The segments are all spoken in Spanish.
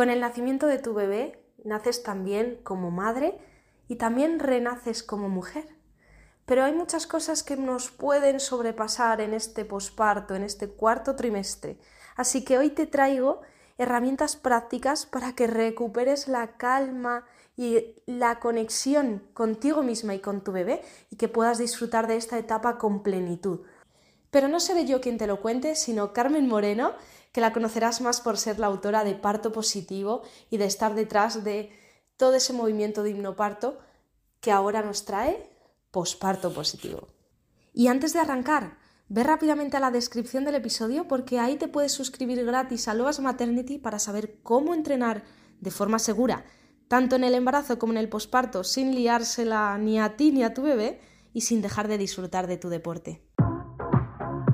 Con el nacimiento de tu bebé naces también como madre y también renaces como mujer. Pero hay muchas cosas que nos pueden sobrepasar en este posparto, en este cuarto trimestre. Así que hoy te traigo herramientas prácticas para que recuperes la calma y la conexión contigo misma y con tu bebé y que puedas disfrutar de esta etapa con plenitud. Pero no seré yo quien te lo cuente, sino Carmen Moreno, que la conocerás más por ser la autora de Parto Positivo y de estar detrás de todo ese movimiento de hipnoparto que ahora nos trae posparto positivo. Y antes de arrancar, ve rápidamente a la descripción del episodio porque ahí te puedes suscribir gratis a Loas Maternity para saber cómo entrenar de forma segura, tanto en el embarazo como en el posparto, sin liársela ni a ti ni a tu bebé y sin dejar de disfrutar de tu deporte.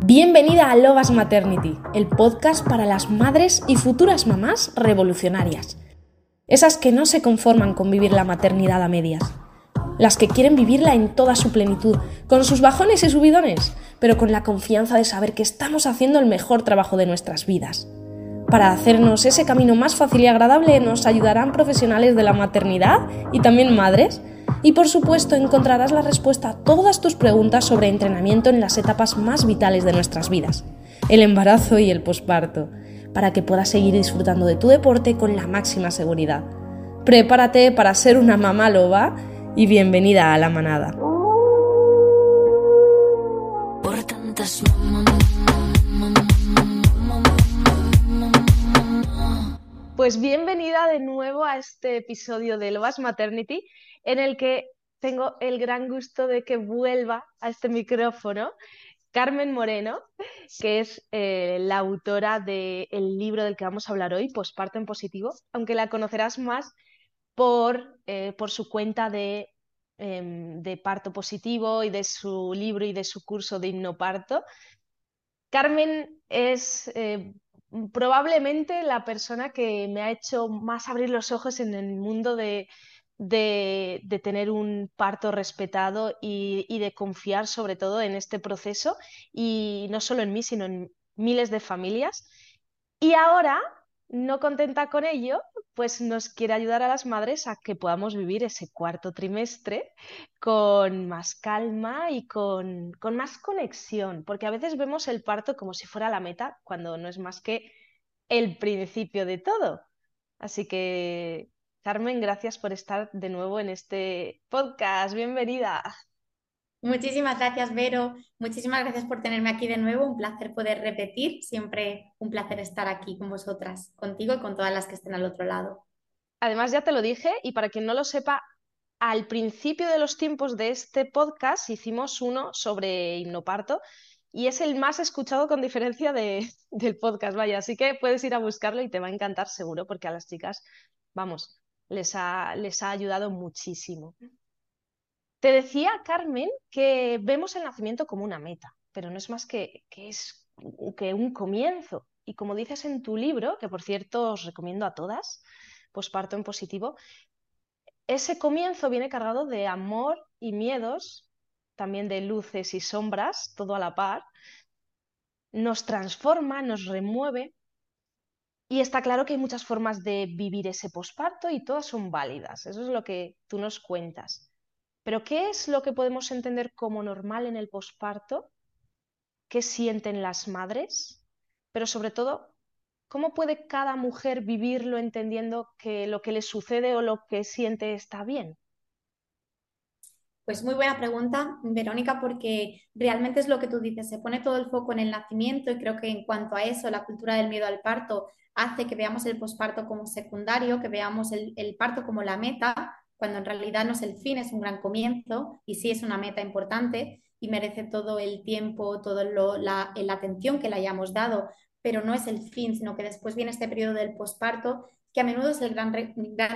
Bienvenida a Lobas Maternity, el podcast para las madres y futuras mamás revolucionarias. Esas que no se conforman con vivir la maternidad a medias. Las que quieren vivirla en toda su plenitud, con sus bajones y subidones, pero con la confianza de saber que estamos haciendo el mejor trabajo de nuestras vidas. Para hacernos ese camino más fácil y agradable nos ayudarán profesionales de la maternidad y también madres y por supuesto encontrarás la respuesta a todas tus preguntas sobre entrenamiento en las etapas más vitales de nuestras vidas, el embarazo y el posparto, para que puedas seguir disfrutando de tu deporte con la máxima seguridad. Prepárate para ser una mamá loba y bienvenida a la manada. Pues bienvenida de nuevo a este episodio de Lobas Maternity en el que tengo el gran gusto de que vuelva a este micrófono Carmen Moreno, que es eh, la autora del libro del que vamos a hablar hoy, Posparto en Positivo, aunque la conocerás más por, eh, por su cuenta de, em, de, parto positivo y de su libro y de su curso de hipnoparto. Carmen es eh, probablemente la persona que me ha hecho más abrir los ojos en el mundo de, de, tener un parto respetado y, de confiar sobre todo en este proceso y no solo en mí, sino en miles de familias. Y ahora, no contenta con ello, pues nos quiere ayudar a las madres a que podamos vivir ese cuarto trimestre con más calma y con, con más conexión, porque a veces vemos el parto como si fuera la meta, cuando no es más que el principio de todo. Así que Carmen, gracias por estar de nuevo en este podcast. Bienvenida. Muchísimas gracias, Vero. Muchísimas gracias por tenerme aquí de nuevo. Un placer poder repetir. Siempre un placer estar aquí con vosotras, contigo y con todas las que estén al otro lado. Además, ya te lo dije, y para quien no lo sepa, al principio de los tiempos de este podcast hicimos uno sobre hipnoparto y es el más escuchado con diferencia de, del podcast, vaya. Así que puedes ir a buscarlo y te va a encantar seguro, porque a las chicas, vamos, les ha, les ha ayudado muchísimo. Te decía, Carmen, que vemos el nacimiento como una meta, pero no es más que, que, es, que un comienzo. Y como dices en tu libro, que por cierto os recomiendo a todas, Posparto en Positivo, ese comienzo viene cargado de amor y miedos, también de luces y sombras, todo a la par. Nos transforma, nos remueve, y está claro que hay muchas formas de vivir ese posparto y todas son válidas. Eso es lo que tú nos cuentas. Pero ¿qué es lo que podemos entender como normal en el posparto? ¿Qué sienten las madres? Pero sobre todo, ¿cómo puede cada mujer vivirlo entendiendo que lo que le sucede o lo que siente está bien? Pues muy buena pregunta, Verónica, porque realmente es lo que tú dices, se pone todo el foco en el nacimiento y creo que en cuanto a eso, la cultura del miedo al parto hace que veamos el posparto como secundario, que veamos el, parto como la meta, cuando en realidad no es el fin, es un gran comienzo y sí es una meta importante y merece todo el tiempo, toda la, la atención que le hayamos dado, pero no es el fin, sino que después viene este periodo del posparto que a menudo es el gran,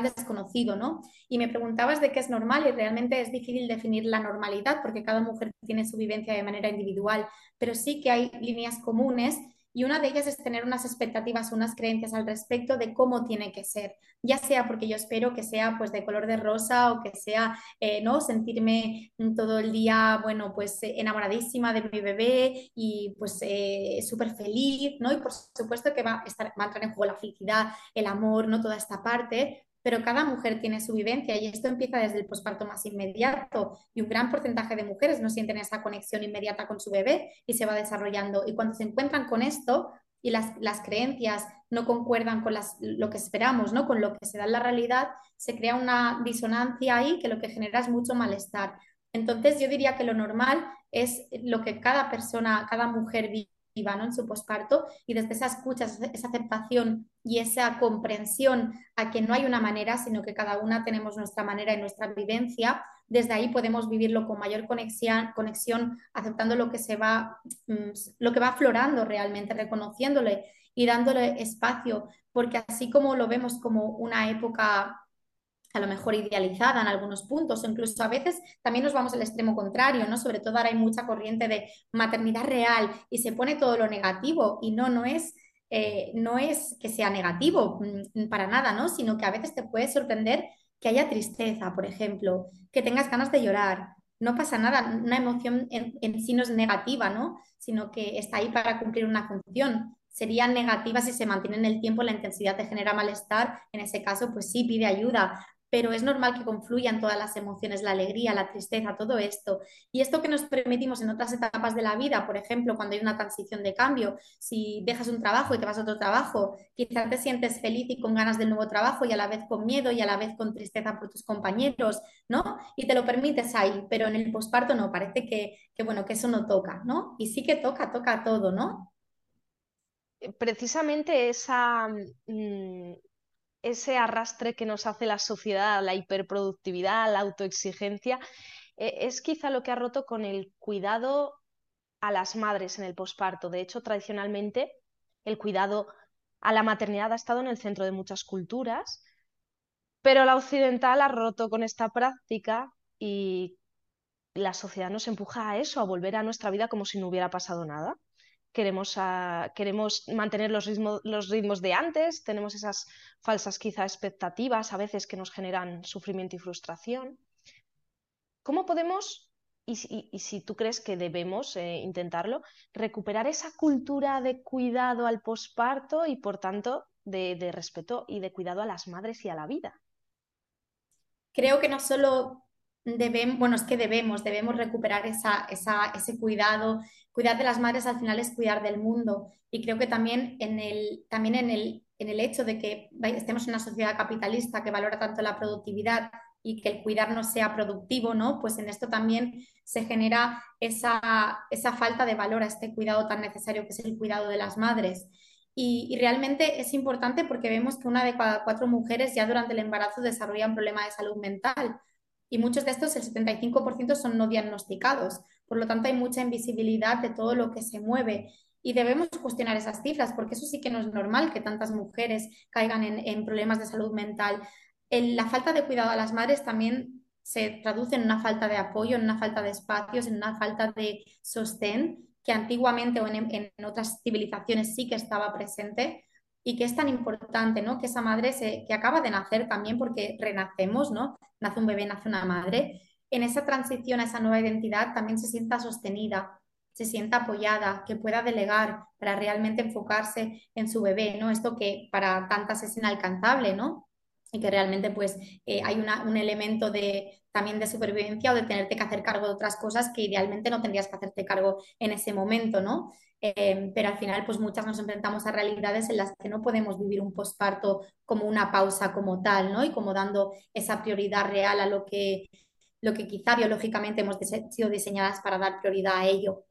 desconocido, ¿no? Y me preguntabas de qué es normal y realmente es difícil definir la normalidad porque cada mujer tiene su vivencia de manera individual, pero sí que hay líneas comunes y una de ellas es tener unas expectativas, unas creencias al respecto de cómo tiene que ser, ya sea porque yo espero que sea pues de color de rosa o que sea, eh, ¿no? Sentirme todo el día, bueno, pues enamoradísima de mi bebé y pues eh, súper feliz, ¿no? Y por supuesto que va a, estar, va a entrar en juego la felicidad, el amor, ¿no? Toda esta parte, pero cada mujer tiene su vivencia y esto empieza desde el posparto más inmediato y un gran porcentaje de mujeres no sienten esa conexión inmediata con su bebé y se va desarrollando. Y cuando se encuentran con esto y las, las creencias no concuerdan con las, lo que esperamos, ¿no? con lo que se da en la realidad, se crea una disonancia ahí que lo que genera es mucho malestar. Entonces yo diría que lo normal es lo que cada persona, cada mujer vive en su posparto y desde esa escucha, esa aceptación y esa comprensión a que no hay una manera, sino que cada una tenemos nuestra manera y nuestra vivencia, desde ahí podemos vivirlo con mayor conexión, conexión aceptando lo que se va, mm, lo que va aflorando realmente, reconociéndole y dándole espacio, porque así como lo vemos como una época a lo mejor idealizada en algunos puntos, incluso a veces también nos vamos al extremo contrario, ¿no? Sobre todo ahora hay mucha corriente de maternidad real y se pone todo lo negativo y no, no es, eh, no es que sea negativo mm, para nada, ¿no? Sino que a veces te puede sorprender que haya tristeza, por ejemplo, que tengas ganas de llorar. No pasa nada, una emoción en, sí no es negativa, ¿no? Sino que está ahí para cumplir una función serían negativas si se mantiene en el tiempo, la intensidad te genera malestar, en ese caso, pues sí, pide ayuda, pero es normal que confluyan todas las emociones, la alegría, la tristeza, todo esto. Y esto que nos permitimos en otras etapas de la vida, por ejemplo, cuando hay una transición de cambio, si dejas un trabajo y te vas a otro trabajo, quizás te sientes feliz y con ganas del nuevo trabajo y a la vez con miedo y a la vez con tristeza por tus compañeros, ¿no? Y te lo permites ahí, pero en el posparto no, parece que, bueno, que eso no toca, ¿no? Y sí que toca, toca todo, ¿no? Precisamente esa... Mm, ese arrastre que nos hace la sociedad, la hiperproductividad, la autoexigencia, eh, es quizá lo que ha roto con el cuidado a las madres en el posparto. De hecho, tradicionalmente el cuidado a la maternidad ha estado en el centro de muchas culturas, pero la occidental ha roto con esta práctica y la sociedad nos empuja a eso, a volver a nuestra vida como si no hubiera pasado nada queremos, queremos mantener los, los ritmos de antes, tenemos esas falsas quizá expectativas a veces que nos generan sufrimiento y frustración. ¿Cómo podemos, y, si tú crees que debemos eh, intentarlo, recuperar esa cultura de cuidado al posparto y por tanto de respeto y de cuidado a las madres y a la vida? Creo que no solo debemos, bueno, es que debemos, debemos recuperar esa, ese cuidado. Cuidar de las madres al final es cuidar del mundo. Y creo que también en el, también en el, en el hecho de que estemos en una sociedad capitalista que valora tanto la productividad y que el cuidar no sea productivo, ¿no? Pues en esto también se genera esa, esa falta de valor a este cuidado tan necesario que es el cuidado de las madres. Y, y, realmente es importante porque vemos que una de cada cuatro mujeres ya durante el embarazo desarrolla un problema de salud mental y muchos de estos, el 75% son no diagnosticados. Por lo tanto, hay mucha invisibilidad de todo lo que se mueve y debemos cuestionar esas cifras porque eso sí que no es normal que tantas mujeres caigan en, problemas de salud mental. la falta de cuidado a las madres también se traduce en una falta de apoyo, en una falta de espacios, en una falta de sostén que antiguamente o en, en otras civilizaciones sí que estaba presente y que es tan importante, ¿no? Que esa madre se, que acaba de nacer también porque renacemos, ¿no? Nace un bebé, nace una madre. En esa transición a esa nueva identidad también se sienta sostenida, se sienta apoyada, que pueda delegar para realmente enfocarse en su bebé, ¿no? Esto que para tantas es inalcanzable, ¿no? Y que realmente pues eh, hay un elemento de, también de supervivencia o de tenerte que hacer cargo de otras cosas que idealmente no tendrías que hacerte cargo en ese momento, ¿no? Em, pero al final, pues muchas nos enfrentamos a realidades en las que no podemos vivir un posparto como una pausa como tal, ¿no? Y como dando esa prioridad real a lo que, lo que quizá biológicamente hemos sido diseñadas para dar prioridad a ello.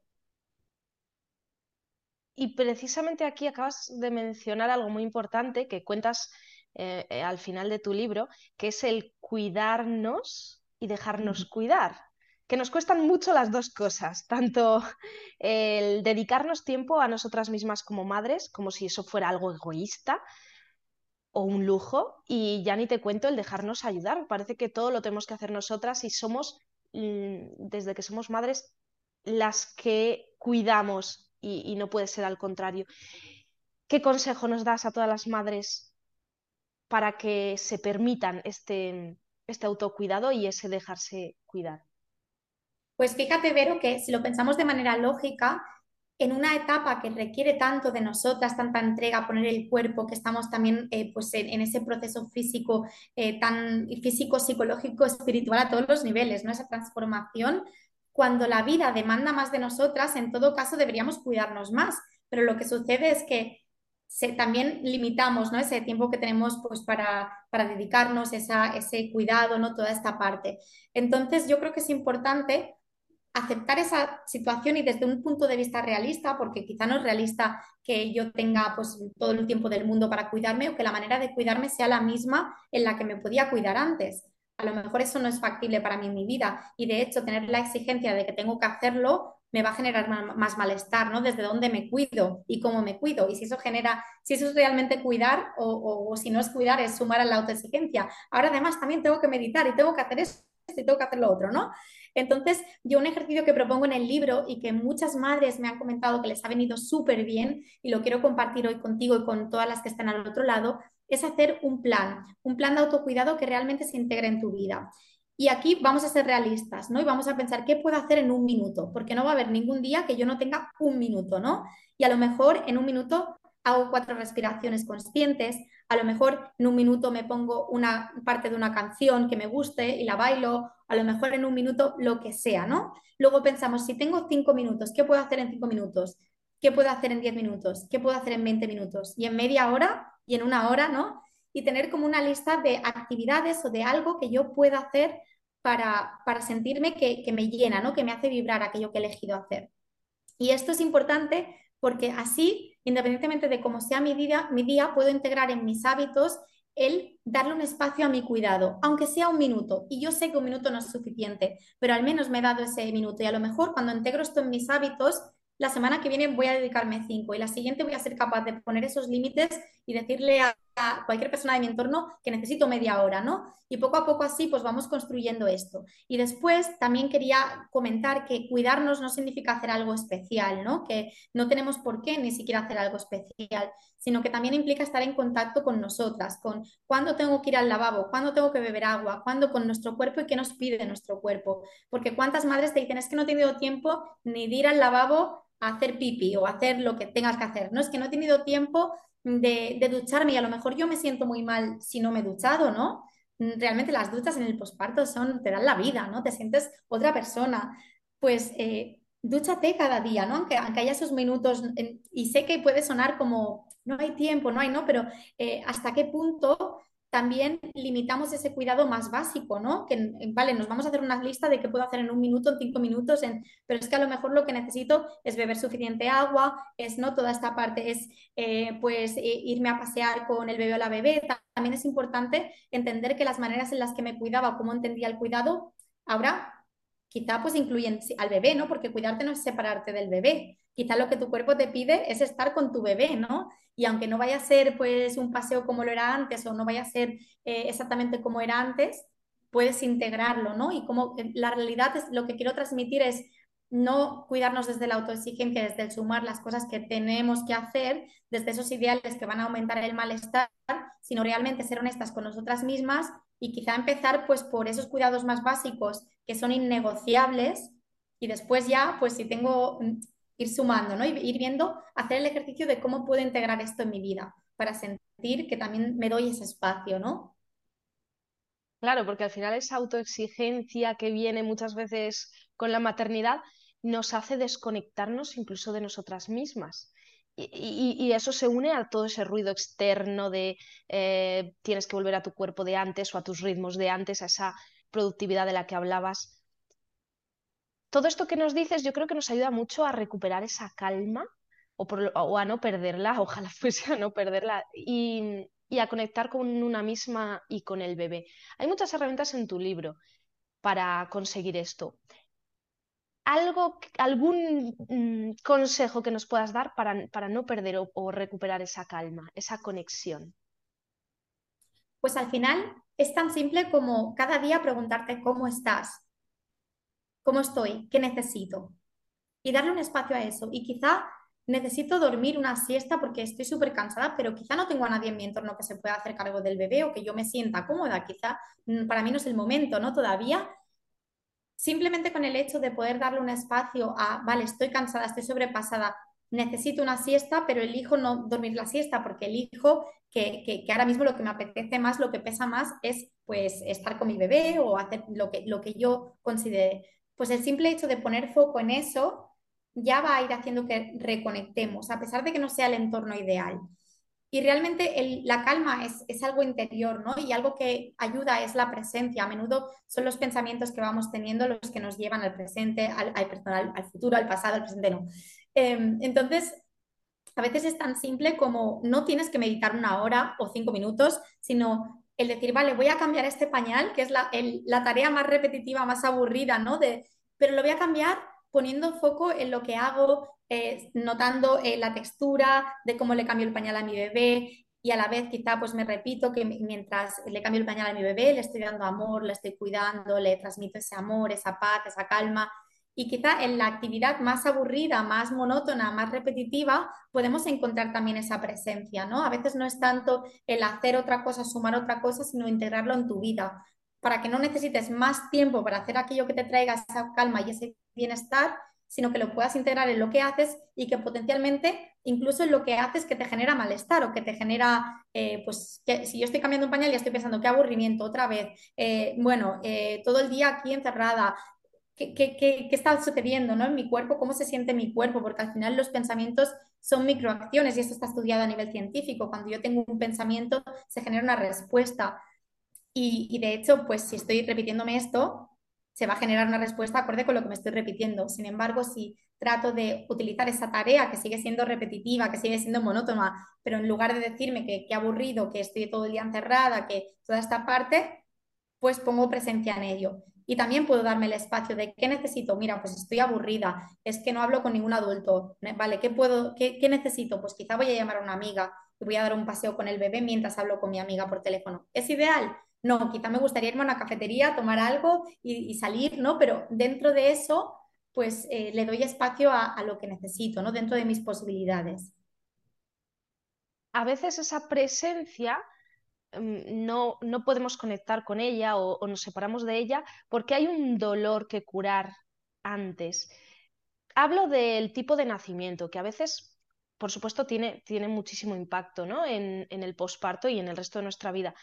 Y precisamente aquí acabas de mencionar algo muy importante que cuentas eh, eh, al final de tu libro, que es el cuidarnos y dejarnos cuidar que nos cuestan mucho las dos cosas, tanto el dedicarnos tiempo a nosotras mismas como madres, como si eso fuera algo egoísta o un lujo, y ya ni te cuento el dejarnos ayudar, parece que todo lo tenemos que hacer nosotras y somos, mm, desde que somos madres, las que cuidamos y, no puede ser al contrario. ¿Qué consejo nos das a todas las madres para que se permitan este, este autocuidado y ese dejarse cuidar? Pues fíjate, Vero, que si lo pensamos de manera lógica, en una etapa que requiere tanto de nosotras, tanta entrega, poner el cuerpo, que estamos también eh, pues en, ese proceso físico, eh, tan físico, psicológico, espiritual a todos los niveles, ¿no? Esa transformación, cuando la vida demanda más de nosotras, en todo caso deberíamos cuidarnos más. Pero lo que sucede es que también limitamos ¿no? ese tiempo que tenemos pues, para, para dedicarnos, esa, ese cuidado, ¿no? toda esta parte. Entonces, yo creo que es importante aceptar esa situación y desde un punto de vista realista, porque quizá no es realista que yo tenga pues todo el tiempo del mundo para cuidarme o que la manera de cuidarme sea la misma en la que me podía cuidar antes. A lo mejor eso no es factible para mí en mi vida y de hecho tener la exigencia de que tengo que hacerlo me va a generar más malestar, ¿no? Desde dónde me cuido y cómo me cuido. Y si eso genera, si eso es realmente cuidar o, si no es cuidar, es sumar a la autoexigencia. Ahora además también tengo que meditar y tengo que hacer esto y tengo que hacer lo otro, ¿no? Entonces, yo un ejercicio que propongo en el libro y que muchas madres me han comentado que les ha venido súper bien y lo quiero compartir hoy contigo y con todas las que están al otro lado, es hacer un plan, un plan de autocuidado que realmente se integre en tu vida. Y aquí vamos a ser realistas, ¿no? Y vamos a pensar qué puedo hacer en un minuto, porque no va a haber ningún día que yo no tenga un minuto, ¿no? Y a lo mejor en un minuto hago cuatro respiraciones conscientes, a lo mejor en un minuto me pongo una parte de una canción que me guste y la bailo, a lo mejor en un minuto lo que sea, ¿no? Luego pensamos, si tengo cinco minutos, ¿qué puedo hacer en cinco minutos? ¿Qué puedo hacer en diez minutos? ¿Qué puedo hacer en veinte minutos? Y en media hora y en una hora, ¿no? Y tener como una lista de actividades o de algo que yo pueda hacer para, para sentirme que, que me llena, ¿no? Que me hace vibrar aquello que he elegido hacer. Y esto es importante porque así, independientemente de cómo sea mi día, mi día, puedo integrar en mis hábitos el darle un espacio a mi cuidado, aunque sea un minuto. Y yo sé que un minuto no es suficiente, pero al menos me he dado ese minuto. Y a lo mejor cuando integro esto en mis hábitos, la semana que viene voy a dedicarme cinco y la siguiente voy a ser capaz de poner esos límites y decirle a, cualquier persona de mi entorno que necesito media hora, ¿no? Y poco a poco así pues vamos construyendo esto. Y después también quería comentar que cuidarnos no significa hacer algo especial, ¿no? Que no tenemos por qué ni siquiera hacer algo especial, sino que también implica estar en contacto con nosotras, con cuándo tengo que ir al lavabo, cuándo tengo que beber agua, cuándo con nuestro cuerpo y qué nos pide nuestro cuerpo. Porque cuántas madres te dicen es que no he tenido tiempo ni de ir al lavabo hacer pipi o hacer lo que tengas que hacer. No es que no he tenido tiempo de, ducharme y a lo mejor yo me siento muy mal si no me he duchado, ¿no? Realmente las duchas en el posparto son, te dan la vida, ¿no? Te sientes otra persona. Pues eh, dúchate cada día, ¿no? Aunque, aunque haya esos minutos, y sé que puede sonar como, no hay tiempo, no hay, ¿no? Pero eh, hasta qué punto también limitamos ese cuidado más básico, ¿no? Que, vale, nos vamos a hacer una lista de qué puedo hacer en un minuto, en cinco minutos, en, pero es que a lo mejor lo que necesito es beber suficiente agua, es, ¿no? Toda esta parte es, eh, pues, irme a pasear con el bebé o la bebé. También es importante entender que las maneras en las que me cuidaba, cómo entendía el cuidado, ahora quizá pues incluyen al bebé, ¿no? Porque cuidarte no es separarte del bebé. Quizá lo que tu cuerpo te pide es estar con tu bebé, ¿no? Y aunque no vaya a ser pues un paseo como lo era antes o no vaya a ser eh, exactamente como era antes, puedes integrarlo, ¿no? Y como eh, la realidad es lo que quiero transmitir es no cuidarnos desde la autoexigencia, desde el sumar las cosas que tenemos que hacer, desde esos ideales que van a aumentar el malestar, sino realmente ser honestas con nosotras mismas y quizá empezar pues por esos cuidados más básicos que son innegociables y después ya pues si tengo mm, ir sumando, ¿no? Ir viendo, hacer el ejercicio de cómo puedo integrar esto en mi vida para sentir que también me doy ese espacio, ¿no? Claro, porque al final esa autoexigencia que viene muchas veces con la maternidad nos hace desconectarnos incluso de nosotras mismas. Y, eso se une a todo ese ruido externo de eh, tienes que volver a tu cuerpo de antes o a tus ritmos de antes, a esa productividad de la que hablabas. Todo esto que nos dices yo creo que nos ayuda mucho a recuperar esa calma o, a no perderla, ojalá fuese a no perderla, y, y a conectar con una misma y con el bebé. Hay muchas herramientas en tu libro para conseguir esto algo, algún mm, consejo que nos puedas dar para, no perder o, recuperar esa calma, esa conexión. Pues al final es tan simple como cada día preguntarte cómo estás, cómo estoy, qué necesito y darle un espacio a eso. Y quizá necesito dormir una siesta porque estoy súper cansada, pero quizá no tengo a nadie en mi entorno que se pueda hacer cargo del bebé o que yo me sienta cómoda, quizá mm, para mí no es el momento, ¿no? Todavía. Simplemente con el hecho de poder darle un espacio a, vale, estoy cansada, estoy sobrepasada, necesito una siesta, pero elijo no dormir la siesta porque elijo que, que, ahora mismo lo que me apetece más, lo que pesa más es pues estar con mi bebé o hacer lo que, lo que yo considere. Pues el simple hecho de poner foco en eso ya va a ir haciendo que reconectemos, a pesar de que no sea el entorno ideal. Y realmente la calma es, es, algo interior, ¿no? Y algo que ayuda es la presencia. A menudo son los pensamientos que vamos teniendo los que nos llevan al presente, al, al, al futuro, al pasado, al presente no. Em, entonces, a veces es tan simple como no tienes que meditar una hora o cinco minutos, sino el decir, vale, voy a cambiar este pañal, que es la, la tarea más repetitiva, más aburrida, ¿no? De, pero lo voy a cambiar poniendo foco en lo que hago, eh, notando eh, la textura de cómo le cambio el pañal a mi bebé y a la vez quizá pues me repito que mientras le cambio el pañal a mi bebé le estoy dando amor, le estoy cuidando, le transmito ese amor, esa paz, esa calma y quizá en la actividad más aburrida, más monótona, más repetitiva, podemos encontrar también esa presencia, ¿no? A veces no es tanto el hacer otra cosa, sumar otra cosa, sino integrarlo en tu vida, para que no necesites más tiempo para hacer aquello que te traiga esa calma y ese bienestar, sino que lo puedas integrar en lo que haces y que potencialmente incluso en lo que haces que te genera malestar o que te genera, eh, pues que si yo estoy cambiando un pañal y estoy pensando qué aburrimiento otra vez, eh, bueno, eh, todo el día aquí encerrada, ¿qué, qué, qué, qué está sucediendo ¿no? en mi cuerpo? ¿Cómo se siente mi cuerpo? Porque al final los pensamientos son microacciones y esto está estudiado a nivel científico. Cuando yo tengo un pensamiento se genera una respuesta. Y, de hecho, pues si estoy repitiéndome esto, se va a generar una respuesta acorde con lo que me estoy repitiendo. Sin embargo, si trato de utilizar esa tarea que sigue siendo repetitiva, que sigue siendo monótona, pero en lugar de decirme que, que aburrido, que estoy todo el día encerrada, que toda esta parte, pues pongo presencia en ello. Y también puedo darme el espacio de qué necesito. Mira, pues estoy aburrida, es que no hablo con ningún adulto. Vale, ¿qué puedo, qué, qué necesito? Pues quizá voy a llamar a una amiga y voy a dar un paseo con el bebé mientras hablo con mi amiga por teléfono. ¿Es ideal? No, quizá me gustaría irme a una cafetería, tomar algo y, salir, ¿no? Pero dentro de eso, pues eh, le doy espacio a, lo que necesito, ¿no? Dentro de mis posibilidades. A veces esa presencia mm, no, no podemos conectar con ella o, nos separamos de ella porque hay un dolor que curar antes. Hablo del tipo de nacimiento, que a veces, por supuesto, tiene, tiene muchísimo impacto ¿no? en, en el posparto y en el resto de nuestra vida.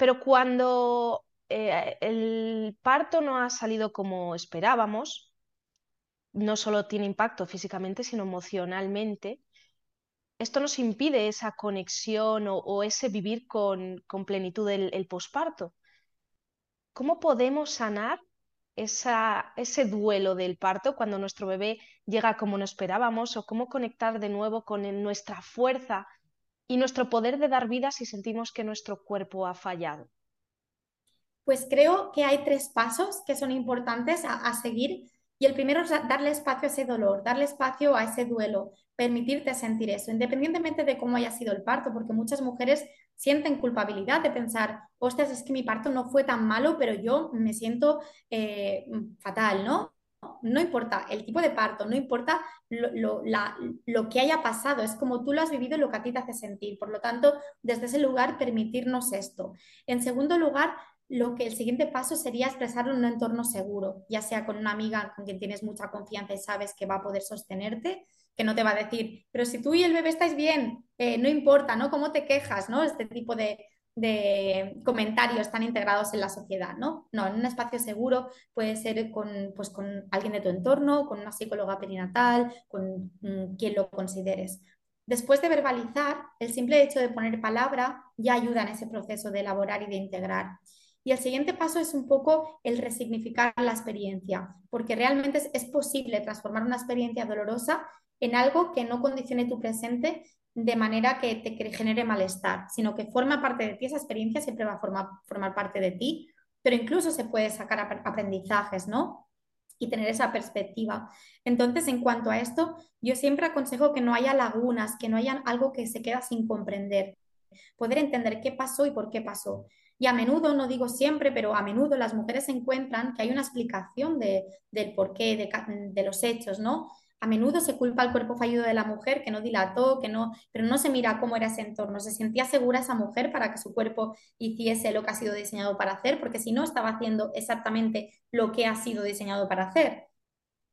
Pero cuando eh, el parto no ha salido como esperábamos, no solo tiene impacto físicamente, sino emocionalmente, esto nos impide esa conexión o, ese vivir con, plenitud el, posparto. ¿Cómo podemos sanar ese duelo del parto cuando nuestro bebé llega como no esperábamos o cómo conectar de nuevo con nuestra fuerza y nuestro poder de dar vida si sentimos que nuestro cuerpo ha fallado? Pues creo que hay tres pasos que son importantes a, seguir y el primero es darle espacio a ese dolor, darle espacio a ese duelo, permitirte sentir eso, independientemente de cómo haya sido el parto, porque muchas mujeres sienten culpabilidad de pensar, ostras, es que mi parto no fue tan malo, pero yo me siento eh, fatal, ¿no? No importa el tipo de parto, no importa lo, lo, que haya pasado, es como tú lo has vivido y lo que a ti te hace sentir. Por lo tanto, desde ese lugar, permitirnos esto. En segundo lugar, lo que el siguiente paso sería expresarlo en un entorno seguro, ya sea con una amiga con quien tienes mucha confianza y sabes que va a poder sostenerte, que no te va a decir, pero si tú y el bebé estáis bien, eh, no importa, ¿no? ¿Cómo te quejas, ¿no? Este tipo de, de comentarios tan integrados en la sociedad, ¿no? No, en un espacio seguro puede ser con, pues, con alguien de tu entorno, con una psicóloga perinatal, con mm, quien lo consideres. Después de verbalizar, el simple hecho de poner palabra ya ayuda en ese proceso de elaborar y de integrar. Y el siguiente paso es un poco el resignificar la experiencia, porque realmente es, es posible transformar una experiencia dolorosa en algo que no condicione tu presente de manera que te genere malestar, sino que forma parte de ti, esa experiencia siempre va a formar, formar parte de ti, pero incluso se puede sacar aprendizajes, ¿no? Y tener esa perspectiva. Entonces, en cuanto a esto, yo siempre aconsejo que no haya lagunas, que no haya algo que se queda sin comprender, poder entender qué pasó y por qué pasó. Y a menudo, no digo siempre, pero a menudo las mujeres encuentran que hay una explicación de, del porqué, de, de los hechos, ¿no? A menudo se culpa al cuerpo fallido de la mujer que no dilató, que no, pero no se mira cómo era ese entorno. Se sentía segura esa mujer para que su cuerpo hiciese lo que ha sido diseñado para hacer, porque si no estaba haciendo exactamente lo que ha sido diseñado para hacer,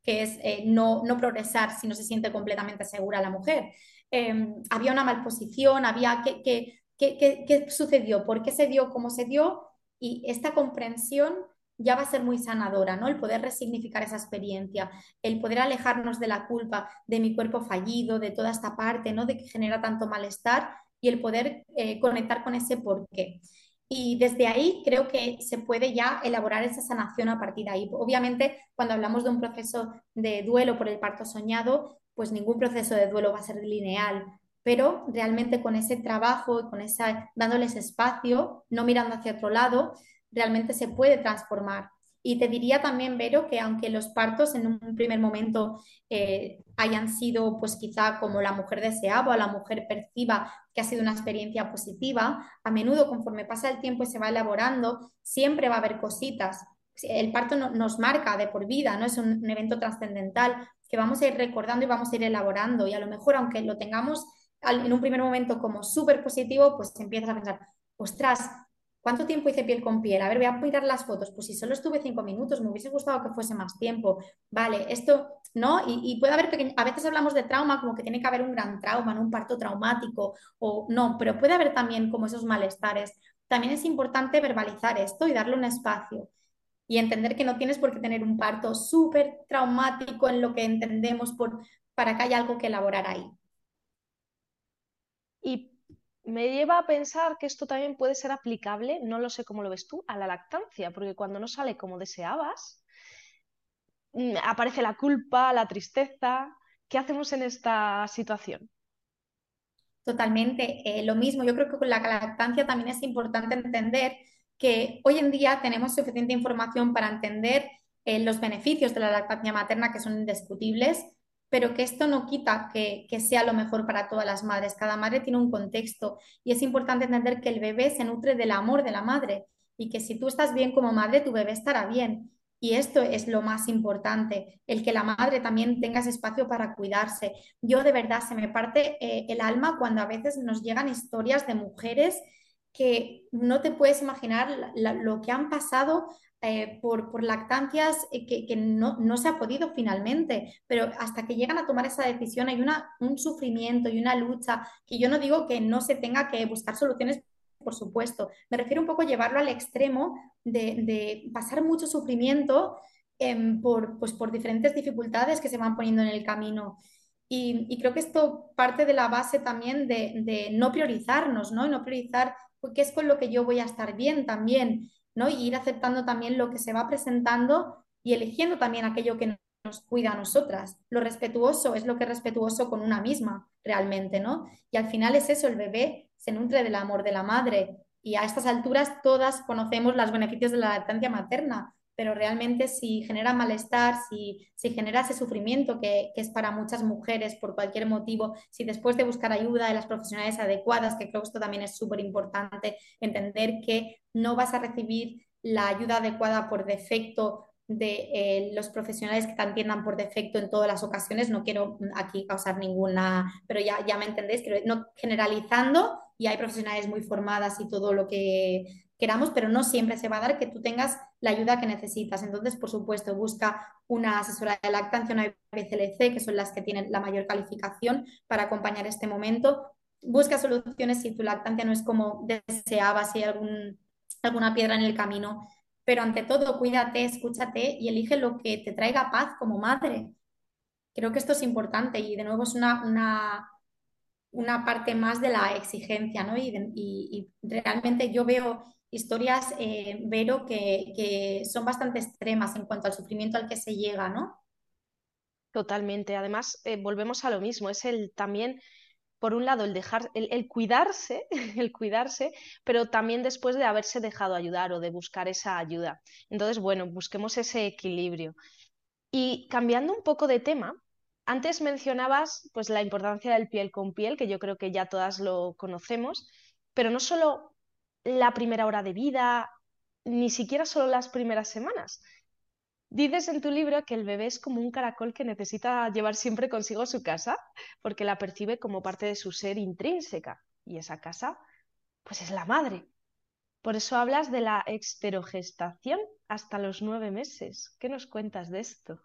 que es eh, no, no progresar si no se siente completamente segura la mujer. Em, había una malposición, había ¿qué, qué, qué, qué sucedió, por qué se dio, cómo se dio, y esta comprensión ya va a ser muy sanadora, ¿no? El poder resignificar esa experiencia, el poder alejarnos de la culpa de mi cuerpo fallido, de toda esta parte, ¿no? De que genera tanto malestar y el poder eh, conectar con ese porqué. Y desde ahí creo que se puede ya elaborar esa sanación a partir de ahí. Obviamente, cuando hablamos de un proceso de duelo por el parto soñado, pues ningún proceso de duelo va a ser lineal, pero realmente con ese trabajo y con esa dándoles espacio, no mirando hacia otro lado, realmente se puede transformar. Y te diría también, Vero, que aunque los partos en un primer momento eh, hayan sido, pues quizá como la mujer deseaba o la mujer perciba que ha sido una experiencia positiva, a menudo conforme pasa el tiempo y se va elaborando, siempre va a haber cositas. El parto nos marca de por vida, no es un, un evento trascendental que vamos a ir recordando y vamos a ir elaborando. Y a lo mejor, aunque lo tengamos en un primer momento como súper positivo, pues empiezas a pensar, ostras, ¿Cuánto tiempo hice piel con piel? A ver, voy a mirar las fotos. Pues si solo estuve cinco minutos, me hubiese gustado que fuese más tiempo. Vale, esto, ¿no? Y, puede haber pequeños, a veces hablamos de trauma como que tiene que haber un gran trauma, ¿no? un parto traumático, o no, pero puede haber también como esos malestares. También es importante verbalizar esto y darle un espacio y entender que no tienes por qué tener un parto súper traumático en lo que entendemos por, para que haya algo que elaborar ahí. Y me lleva a pensar que esto también puede ser aplicable, no lo sé cómo lo ves tú, a la lactancia, porque cuando no sale como deseabas, mm, aparece la culpa, la tristeza. ¿Qué hacemos en esta situación? Totalmente, eh, lo mismo. Yo creo que con la lactancia también es importante entender que hoy en día tenemos suficiente información para entender eh, los beneficios de la lactancia materna que son indiscutibles pero que esto no quita que, sea lo mejor para todas las madres. Cada madre tiene un contexto y es importante entender que el bebé se nutre del amor de la madre y que si tú estás bien como madre, tu bebé estará bien. Y esto es lo más importante, el que la madre también tenga ese espacio para cuidarse. Yo de verdad se me parte eh, el alma cuando a veces nos llegan historias de mujeres que no te puedes imaginar lo que han pasado eh, por, lactancias eh, que, no, se ha podido finalmente, pero hasta que llegan a tomar esa decisión hay una, un sufrimiento y una lucha que yo no digo que no se tenga que buscar soluciones, por supuesto, me refiero un poco a llevarlo al extremo de, pasar mucho sufrimiento em, por, pues, por diferentes dificultades que se van poniendo en el camino. Y, creo que esto parte de la base también de, no priorizarnos, ¿no? Y no priorizar pues, qué es con lo que yo voy a estar bien también. Y ir aceptando también lo que se va presentando y eligiendo también aquello que nos cuida a nosotras. Lo respetuoso es lo que es respetuoso con una misma, realmente, ¿no? Y al final es eso, el bebé se nutre del amor de la madre. Y a estas alturas todas conocemos los beneficios de la lactancia materna, pero realmente si genera malestar, si, si genera ese sufrimiento que, que, es para muchas mujeres por cualquier motivo, si después de buscar ayuda de las profesionales adecuadas, que creo que esto también es súper importante, entender que no vas a recibir la ayuda adecuada por defecto de eh, los profesionales que te entiendan por defecto en todas las ocasiones. No quiero aquí causar ninguna, pero ya, ya me entendéis, no generalizando y hay profesionales muy formadas y todo lo que queramos, pero no siempre se va a dar que tú tengas la ayuda que necesitas. Entonces, por supuesto, busca una asesora de lactancia, una BCLC, que son las que tienen la mayor calificación para acompañar este momento. Busca soluciones si tu lactancia no es como deseabas, si hay algún, alguna piedra en el camino. Pero ante todo, cuídate, escúchate y elige lo que te traiga paz como madre. Creo que esto es importante y de nuevo es una, una, una parte más de la exigencia, ¿no? Y, y realmente yo veo historias, eh, Vero, que, son bastante extremas en cuanto al sufrimiento al que se llega, ¿no? Totalmente. Además, eh, volvemos a lo mismo, es el también, por un lado, el dejar, el, cuidarse, el cuidarse, pero también después de haberse dejado ayudar o de buscar esa ayuda. Entonces, bueno, busquemos ese equilibrio. Y cambiando un poco de tema, antes mencionabas pues la importancia del piel con piel, que yo creo que ya todas lo conocemos, pero no solo la primera hora de vida, ni siquiera solo las primeras semanas. Dices en tu libro que el bebé es como un caracol que necesita llevar siempre consigo su casa, porque la percibe como parte de su ser intrínseca, y esa casa, pues es la madre. Por eso hablas de la exterogestación hasta los nueve meses. ¿Qué nos cuentas de esto?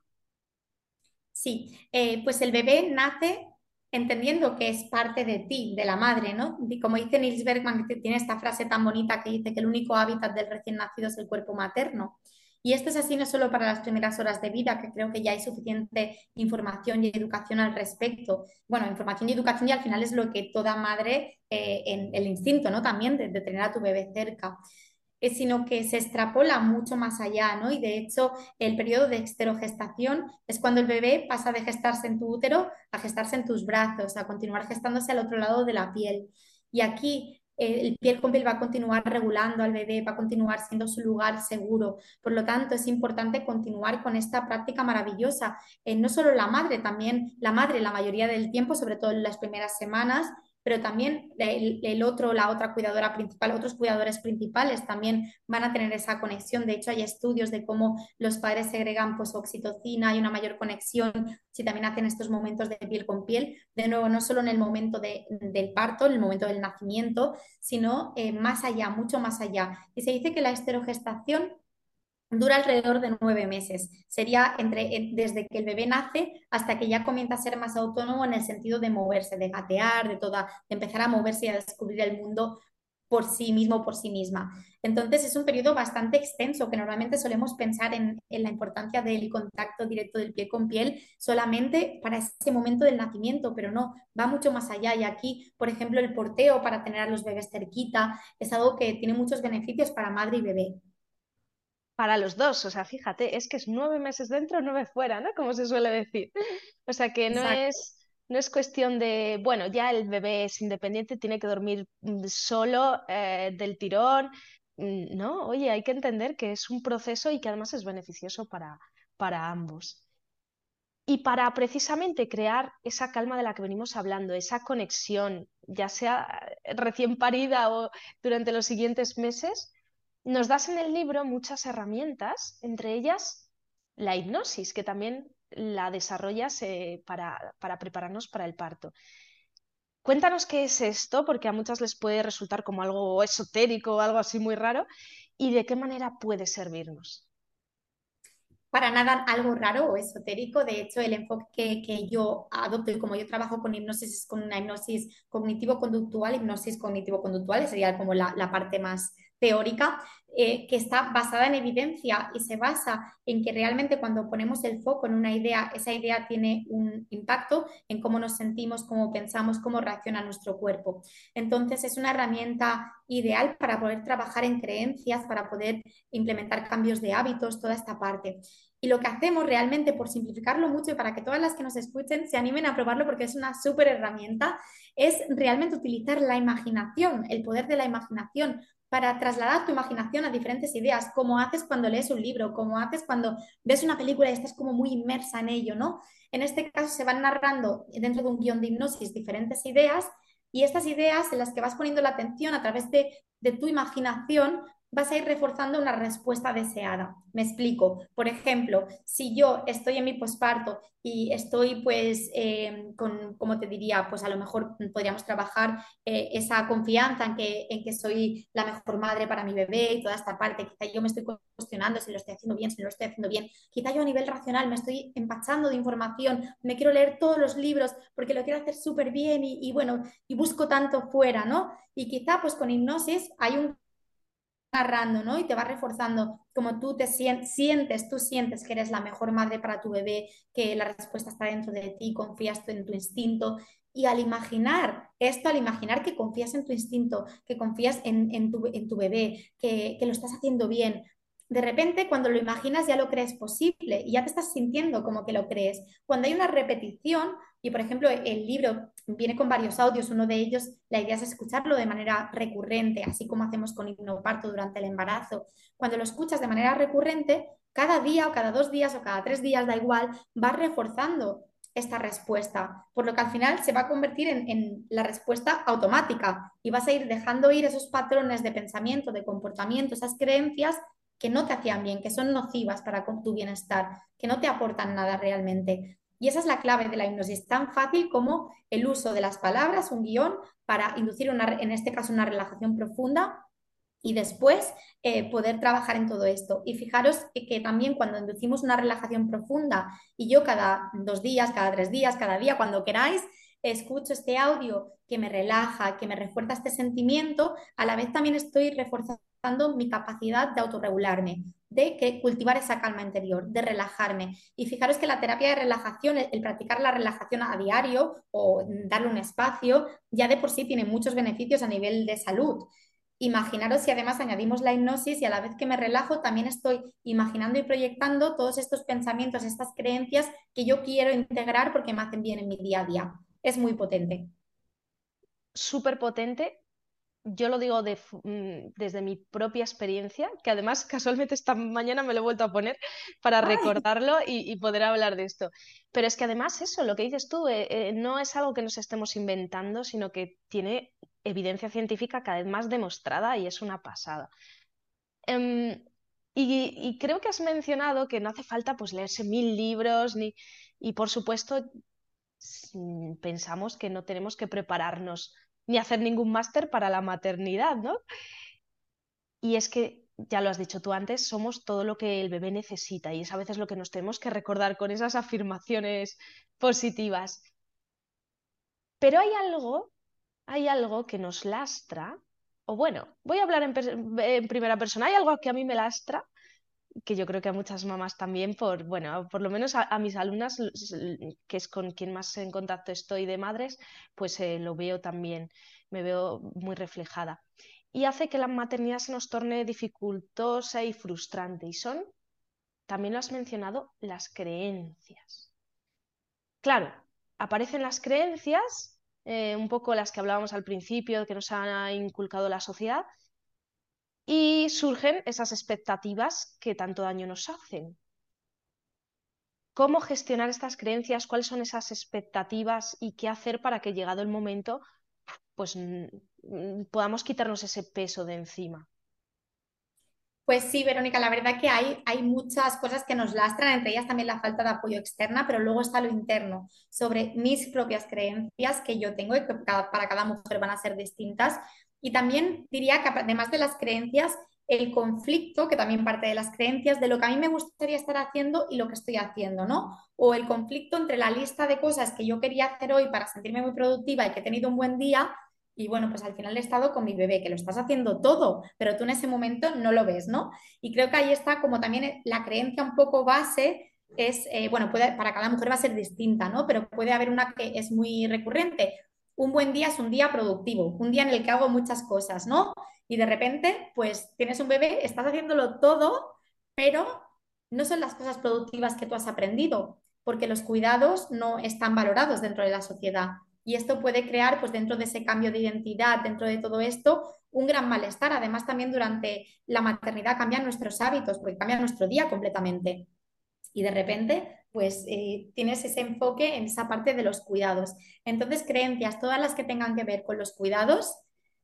Sí, eh, pues el bebé nace entendiendo que es parte de ti, de la madre, ¿no? Como dice Nils Bergman, que tiene esta frase tan bonita que dice que el único hábitat del recién nacido es el cuerpo materno. Y esto es así no solo para las primeras horas de vida, que creo que ya hay suficiente información y educación al respecto. Bueno, información y educación y al final es lo que toda madre, eh, en el instinto, ¿no? También de, de tener a tu bebé cerca. Sino que se extrapola mucho más allá, ¿no? Y de hecho, el periodo de exterogestación es cuando el bebé pasa de gestarse en tu útero a gestarse en tus brazos, a continuar gestándose al otro lado de la piel. Y aquí eh, el piel con piel va a continuar regulando al bebé, va a continuar siendo su lugar seguro. Por lo tanto, es importante continuar con esta práctica maravillosa. Eh, no solo la madre, también la madre la mayoría del tiempo, sobre todo en las primeras semanas, pero también el, otro, la otra cuidadora principal, otros cuidadores principales también van a tener esa conexión. De hecho, hay estudios de cómo los padres segregan pues, oxitocina, hay una mayor conexión si también hacen estos momentos de piel con piel. De nuevo, no solo en el momento del parto, en el momento del nacimiento, sino eh, más allá, mucho más allá. Y se dice que la esterogestación dura alrededor de nueve meses. Sería entre, desde que el bebé nace hasta que ya comienza a ser más autónomo en el sentido de moverse, de gatear, de, toda, de empezar a moverse y a descubrir el mundo por sí mismo, por sí misma. Entonces es un periodo bastante extenso que normalmente solemos pensar en, en, la importancia del contacto directo del pie con piel solamente para ese momento del nacimiento, pero no, va mucho más allá. Y aquí, por ejemplo, el porteo para tener a los bebés cerquita es algo que tiene muchos beneficios para madre y bebé para los dos. O sea, fíjate, es que es nueve meses dentro, nueve fuera, ¿no? Como se suele decir. O sea, que no es, no es cuestión de, bueno, ya el bebé es independiente, tiene que dormir mm, solo eh, del tirón. Mm, no, oye, hay que entender que es un proceso y que además es beneficioso para, para ambos. Y para precisamente crear esa calma de la que venimos hablando, esa conexión, ya sea recién parida o durante los siguientes meses, nos das en el libro muchas herramientas, entre ellas la hipnosis, que también la desarrollas eh, para, prepararnos para el parto. Cuéntanos qué es esto, porque a muchas les puede resultar como algo esotérico algo así muy raro, y de qué manera puede servirnos para nada algo raro o esotérico. De hecho, el enfoque que, yo adopto y como yo trabajo con hipnosis es con una hipnosis cognitivo-conductual, hipnosis cognitivo-conductual, sería como la, parte más teórica eh, que está basada en evidencia y se basa en que realmente cuando ponemos el foco en una idea, esa idea tiene un impacto en cómo nos sentimos, cómo pensamos, cómo reacciona nuestro cuerpo. Entonces es una herramienta ideal para poder trabajar en creencias, para poder implementar cambios de hábitos, toda esta parte. Y lo que hacemos realmente, por simplificarlo mucho y para que todas las que nos escuchen se animen a probarlo porque es una súper herramienta, es realmente utilizar la imaginación, el poder de la imaginación para trasladar tu imaginación a diferentes ideas, como haces cuando lees un libro, como haces cuando ves una película y estás como muy inmersa en ello, ¿no? En este caso se van narrando dentro de un guion de hipnosis diferentes ideas y estas ideas en las que vas poniendo la atención a través de, de tu imaginación vas a ir reforzando una respuesta deseada. Me explico. Por ejemplo, si yo estoy en mi posparto y estoy pues em, con, como te diría, pues a lo mejor podríamos trabajar eh, esa confianza en que, en que soy la mejor madre para mi bebé y toda esta parte. Quizá yo me estoy cuestionando si lo estoy haciendo bien, si no lo estoy haciendo bien. Quizá yo a nivel racional me estoy empachando de información, me quiero leer todos los libros porque lo quiero hacer súper bien y, y bueno, y busco tanto fuera, ¿no? Y quizá pues con hipnosis hay un agarrando, ¿no? Y te va reforzando como tú te sientes, tú sientes que eres la mejor madre para tu bebé, que la respuesta está dentro de ti, confías en tu instinto. Y al imaginar esto, al imaginar que confías en tu instinto, que confías en, tu, en tu, bebé, que, que lo estás haciendo bien, de repente cuando lo imaginas ya lo crees posible y ya te estás sintiendo como que lo crees. Cuando hay una repetición, y por ejemplo el libro viene con varios audios, uno de ellos la idea es escucharlo de manera recurrente, así como hacemos con hipnoparto durante el embarazo. Cuando lo escuchas de manera recurrente, cada día o cada dos días o cada tres días, da igual, vas reforzando esta respuesta, por lo que al final se va a convertir en, en, la respuesta automática y vas a ir dejando ir esos patrones de pensamiento, de comportamiento, esas creencias que no te hacían bien, que son nocivas para tu bienestar, que no te aportan nada realmente. Y esa es la clave de la hipnosis, tan fácil como el uso de las palabras, un guion, para inducir, una, en este caso, una relajación profunda y después eh, poder trabajar en todo esto. Y fijaros que, también cuando inducimos una relajación profunda y yo cada dos días, cada tres días, cada día, cuando queráis, escucho este audio que me relaja, que me refuerza este sentimiento, a la vez también estoy reforzando mi capacidad de autorregularme, de que cultivar esa calma interior, de relajarme. Y fijaros que la terapia de relajación, el, practicar la relajación a diario o darle un espacio, ya de por sí tiene muchos beneficios a nivel de salud. Imaginaros si además añadimos la hipnosis y a la vez que me relajo también estoy imaginando y proyectando todos estos pensamientos, estas creencias que yo quiero integrar porque me hacen bien en mi día a día. Es muy potente. Súper potente. Yo lo digo mm, desde mi propia experiencia, que además casualmente esta mañana me lo he vuelto a poner para recordarlo y, poder hablar de esto. Pero es que además eso, lo que dices tú, eh, eh, no es algo que nos estemos inventando, sino que tiene evidencia científica cada vez más demostrada y es una pasada. Em, y, creo que has mencionado que no hace falta pues, leerse mil libros ni, y por supuesto pensamos que no tenemos que prepararnos ni hacer ningún máster para la maternidad, ¿no? Y es que, ya lo has dicho tú antes, somos todo lo que el bebé necesita y es a veces lo que nos tenemos que recordar con esas afirmaciones positivas. Pero hay algo hay algo que nos lastra, o bueno, voy a hablar en, primera persona, hay algo que a mí me lastra, que yo creo que a muchas mamás también, por, bueno, por lo menos a, mis alumnas, que es con quien más en contacto estoy de madres, pues eh, lo veo también, me veo muy reflejada. Y hace que la maternidad se nos torne dificultosa y frustrante. Y son, también lo has mencionado, las creencias. Claro, aparecen las creencias eh, un poco las que hablábamos al principio, que nos ha inculcado la sociedad, y surgen esas expectativas que tanto daño nos hacen. ¿Cómo gestionar estas creencias? ¿Cuáles son esas expectativas y qué hacer para que llegado el momento pues podamos quitarnos ese peso de encima? Pues sí, Verónica, la verdad que hay, hay muchas cosas que nos lastran, entre ellas también la falta de apoyo externa, pero luego está lo interno, sobre mis propias creencias que yo tengo y que para cada mujer van a ser distintas. Y también diría que además de las creencias, el conflicto, que también parte de las creencias, de lo que a mí me gustaría estar haciendo y lo que estoy haciendo, ¿no? O el conflicto entre la lista de cosas que yo quería hacer hoy para sentirme muy productiva y que he tenido un buen día y bueno, pues al final he estado con mi bebé, que lo estás haciendo todo, pero tú en ese momento no lo ves, ¿no? Y creo que ahí está como también la creencia un poco base es, eh, bueno, para cada mujer va a ser distinta, ¿no? Pero puede haber una que es muy recurrente. Un buen día es un día productivo, un día en el que hago muchas cosas, ¿no? Y de repente, pues tienes un bebé, estás haciéndolo todo, pero no son las cosas productivas que tú has aprendido, porque los cuidados no están valorados dentro de la sociedad. Y esto puede crear, pues dentro de ese cambio de identidad, dentro de todo esto, un gran malestar. Además, también durante la maternidad cambian nuestros hábitos, porque cambia nuestro día completamente. Y de repente, pues eh, tienes ese enfoque en esa parte de los cuidados. Entonces, creencias, todas las que tengan que ver con los cuidados,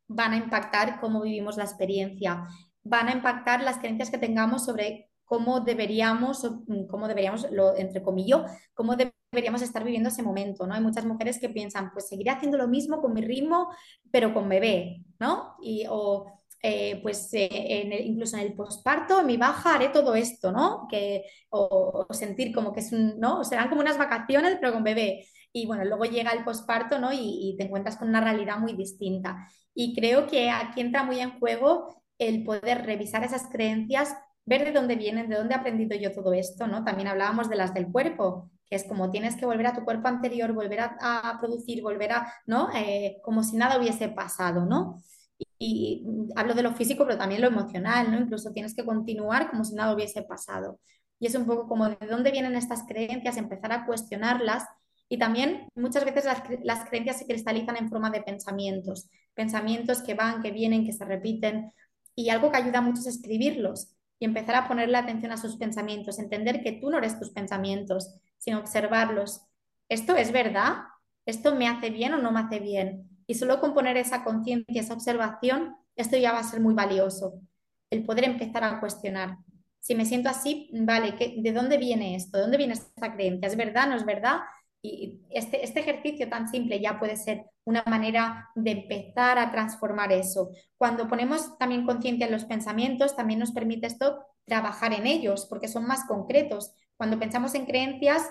van a impactar cómo vivimos la experiencia. Van a impactar las creencias que tengamos sobre cómo deberíamos, mm, cómo deberíamos, lo, entre comillas, cómo deberíamos estar viviendo ese momento, ¿no? Hay muchas mujeres que piensan, pues seguiré haciendo lo mismo con mi ritmo, pero con bebé, ¿no? Y, o eh, pues eh, incluso en el posparto, en mi baja, haré todo esto, ¿no? Que, o, sentir como que es un, ¿no? Serán como unas vacaciones, pero con bebé. Y bueno, luego llega el posparto, ¿no? Y, y te encuentras con una realidad muy distinta. Y creo que aquí entra muy en juego el poder revisar esas creencias ver de dónde vienen, de dónde he aprendido yo todo esto, ¿no? También hablábamos de las del cuerpo, que es como tienes que volver a tu cuerpo anterior, volver a, producir, volver a, ¿no? Eh, como si nada hubiese pasado, ¿no? Y, hablo de lo físico, pero también lo emocional, ¿no? Incluso tienes que continuar como si nada hubiese pasado. Y es un poco como de dónde vienen estas creencias, empezar a cuestionarlas. Y también muchas veces las, las creencias se cristalizan en forma de pensamientos, pensamientos que van, que vienen, que se repiten. Y algo que ayuda mucho es escribirlos y empezar a ponerle atención a sus pensamientos, entender que tú no eres tus pensamientos, sino observarlos. ¿Esto es verdad? ¿Esto me hace bien o no me hace bien? Y solo con poner esa conciencia, esa observación, esto ya va a ser muy valioso. El poder empezar a cuestionar. Si me siento así, vale, ¿de dónde viene esto? ¿De dónde viene esta creencia? ¿Es verdad? ¿No es verdad? Y este, este ejercicio tan simple ya puede ser una manera de empezar a transformar eso. Cuando ponemos también conciencia en los pensamientos, también nos permite esto trabajar en ellos, porque son más concretos. Cuando pensamos en creencias,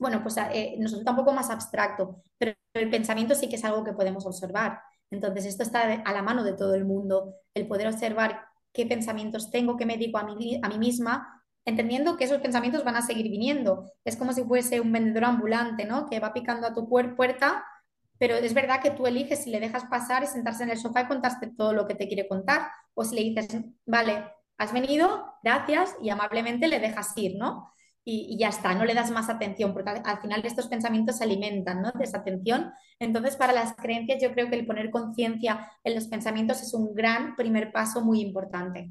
bueno, pues eh, nos resulta un poco más abstracto, pero el pensamiento sí que es algo que podemos observar. Entonces, esto está a la mano de todo el mundo, el poder observar qué pensamientos tengo, qué me digo a mí, a mí misma, entendiendo que esos pensamientos van a seguir viniendo. Es como si fuese un vendedor ambulante, ¿no? Que va picando a tu puerta, pero es verdad que tú eliges si le dejas pasar y sentarse en el sofá y contarte todo lo que te quiere contar, o si le dices, vale, has venido, gracias, y amablemente le dejas ir, ¿no? Y, ya está, no le das más atención, porque al, final estos pensamientos se alimentan ¿no? de esa atención. Entonces, para las creencias, yo creo que el poner conciencia en los pensamientos es un gran primer paso muy importante.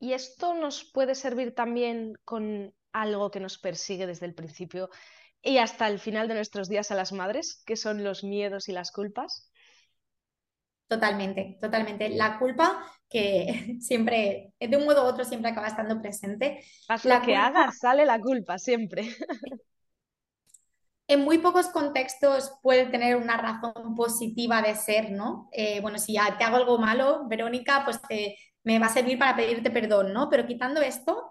Y esto nos puede servir también con algo que nos persigue desde el principio y hasta el final de nuestros días a las madres, que son los miedos y las culpas. Totalmente, totalmente. La culpa que siempre, de un modo u otro, siempre acaba estando presente. Haz lo que hagas, sale la culpa siempre. En muy pocos contextos puede tener una razón positiva de ser, ¿no? Eh, bueno, si ya te hago algo malo, Verónica, pues me va a servir para pedirte perdón, ¿no? Pero quitando esto,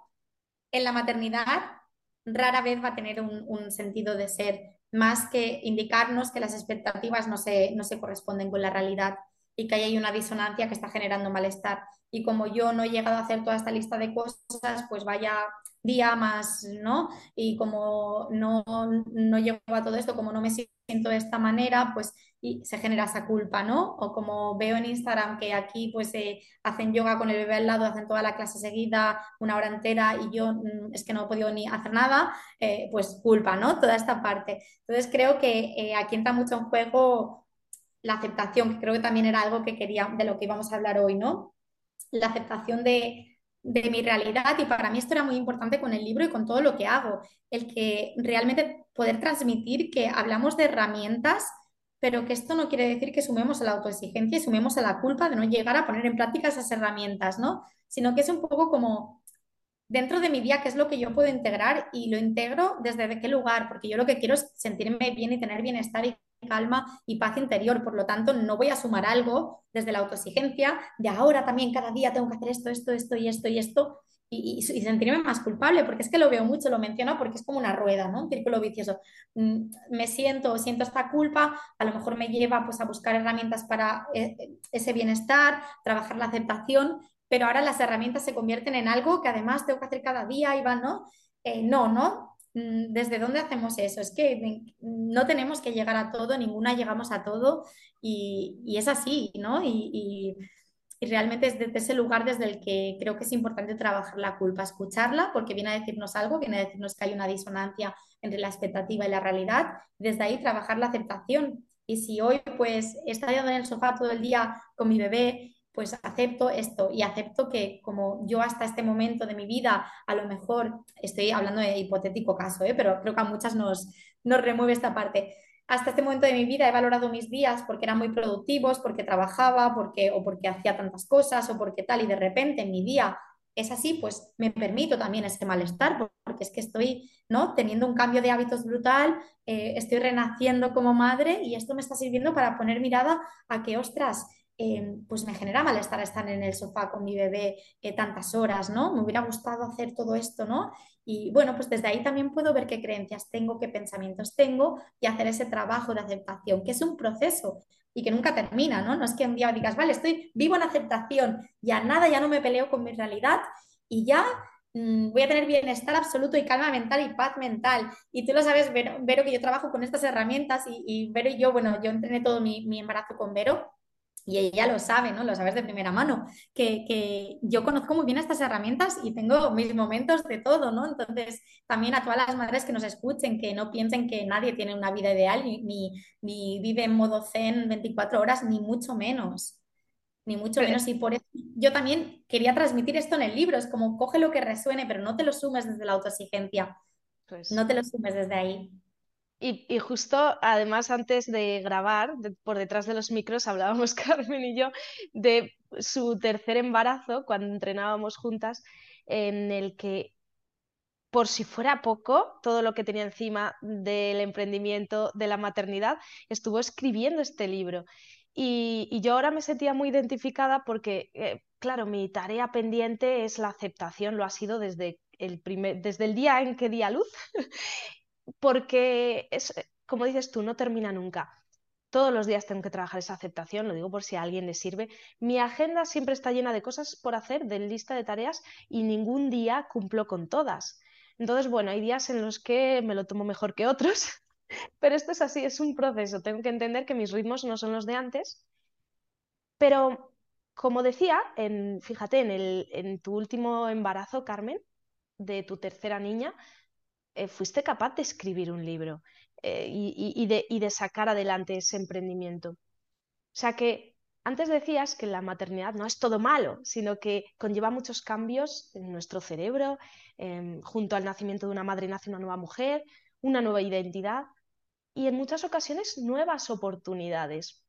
en la maternidad rara vez va a tener un, sentido de ser, más que indicarnos que las expectativas no se, no se corresponden con la realidad y que ahí hay una disonancia que está generando malestar. Y como yo no he llegado a hacer toda esta lista de cosas, pues vaya día más, ¿no? Y como no, no llego a todo esto, como no me siento de esta manera, pues y se genera esa culpa, ¿no? O como veo en Instagram que aquí pues eh, hacen yoga con el bebé al lado, hacen toda la clase seguida, una hora entera y yo mm, es que no he podido ni hacer nada, eh, pues culpa, ¿no? Toda esta parte. Entonces creo que eh, aquí entra mucho en juego la aceptación, que creo que también era algo que quería, de lo que íbamos a hablar hoy, ¿no? La aceptación de, de mi realidad y para mí esto era muy importante con el libro y con todo lo que hago, el que realmente poder transmitir que hablamos de herramientas, pero que esto no quiere decir que sumemos a la autoexigencia y sumemos a la culpa de no llegar a poner en práctica esas herramientas, ¿no? Sino que es un poco como dentro de mi día qué es lo que yo puedo integrar y lo integro desde qué lugar, porque yo lo que quiero es sentirme bien y tener bienestar y calma y paz interior. Por lo tanto, no voy a sumar algo desde la autoexigencia de ahora también cada día tengo que hacer esto, esto, esto y esto y esto y, sentirme más culpable, porque es que lo veo mucho, lo menciono porque es como una rueda, ¿no? Un círculo vicioso. Mm, me siento, siento esta culpa, a lo mejor me lleva pues a buscar herramientas para eh, ese bienestar, trabajar la aceptación, pero ahora las herramientas se convierten en algo que además tengo que hacer cada día y va, ¿no? Eh, no, ¿no? Mm, ¿Desde dónde hacemos eso? Es que no tenemos que llegar a todo, ninguna llegamos a todo y, es así, ¿no? Y, realmente es desde ese lugar desde el que creo que es importante trabajar la culpa, escucharla porque viene a decirnos algo, viene a decirnos que hay una disonancia entre la expectativa y la realidad, desde ahí trabajar la aceptación. Y si hoy pues he estado en el sofá todo el día con mi bebé pues acepto esto y acepto que como yo hasta este momento de mi vida, a lo mejor, estoy hablando de hipotético caso, ¿eh? pero creo que a muchas nos, nos remueve esta parte. Hasta este momento de mi vida he valorado mis días porque eran muy productivos, porque trabajaba, porque, o porque hacía tantas cosas, o porque tal, y de repente mi día es así, pues me permito también ese malestar, porque es que estoy ¿no? teniendo un cambio de hábitos brutal, eh, estoy renaciendo como madre y esto me está sirviendo para poner mirada a que, ostras, Em, pues me genera malestar estar en el sofá con mi bebé eh, tantas horas, ¿no? Me hubiera gustado hacer todo esto, ¿no? Y bueno, pues desde ahí también puedo ver qué creencias tengo, qué pensamientos tengo y hacer ese trabajo de aceptación, que es un proceso y que nunca termina, ¿no? No es que un día digas, vale, estoy vivo en aceptación, ya nada, ya no me peleo con mi realidad y ya mm, voy a tener bienestar absoluto y calma mental y paz mental. Y tú lo sabes, Vero, que yo trabajo con estas herramientas y, y Vero y yo, bueno, yo entrené todo mi, mi embarazo con Vero y ella lo sabe, ¿no? Lo sabes de primera mano, que, yo conozco muy bien estas herramientas y tengo mis momentos de todo, ¿no? Entonces, también a todas las madres que nos escuchen, que no piensen que nadie tiene una vida ideal, ni, ni, vive en modo zen 24 horas, ni mucho menos. Ni mucho menos. Y por eso yo también quería transmitir esto en el libro. Es como coge lo que resuene, pero no te lo sumes desde la autoexigencia. Pues... No te lo sumes desde ahí. Y, justo, además, antes de grabar, por detrás de los micros, hablábamos Carmen y yo de su tercer embarazo, cuando entrenábamos juntas, en el que, por si fuera poco, todo lo que tenía encima del emprendimiento, de la maternidad, estuvo escribiendo este libro. Y, yo ahora me sentía muy identificada porque, eh, claro, mi tarea pendiente es la aceptación, lo ha sido desde el, primer, desde el día en que di a luz, porque es, como dices tú, no termina nunca. Todos los días tengo que trabajar esa aceptación, lo digo por si a alguien le sirve. Mi agenda siempre está llena de cosas por hacer, de lista de tareas, y ningún día cumplo con todas. Entonces, bueno, hay días en los que me lo tomo mejor que otros, pero esto es así, es un proceso. Tengo que entender que mis ritmos no son los de antes. Pero, como decía, en, fíjate, en, el, en tu último embarazo, Carmen, de tu tercera niña, eh, fuiste capaz de escribir un libro eh, y, de, sacar adelante ese emprendimiento. O sea que antes decías que la maternidad no es todo malo, sino que conlleva muchos cambios en nuestro cerebro. Em, junto al nacimiento de una madre nace una nueva mujer, una nueva identidad y en muchas ocasiones nuevas oportunidades.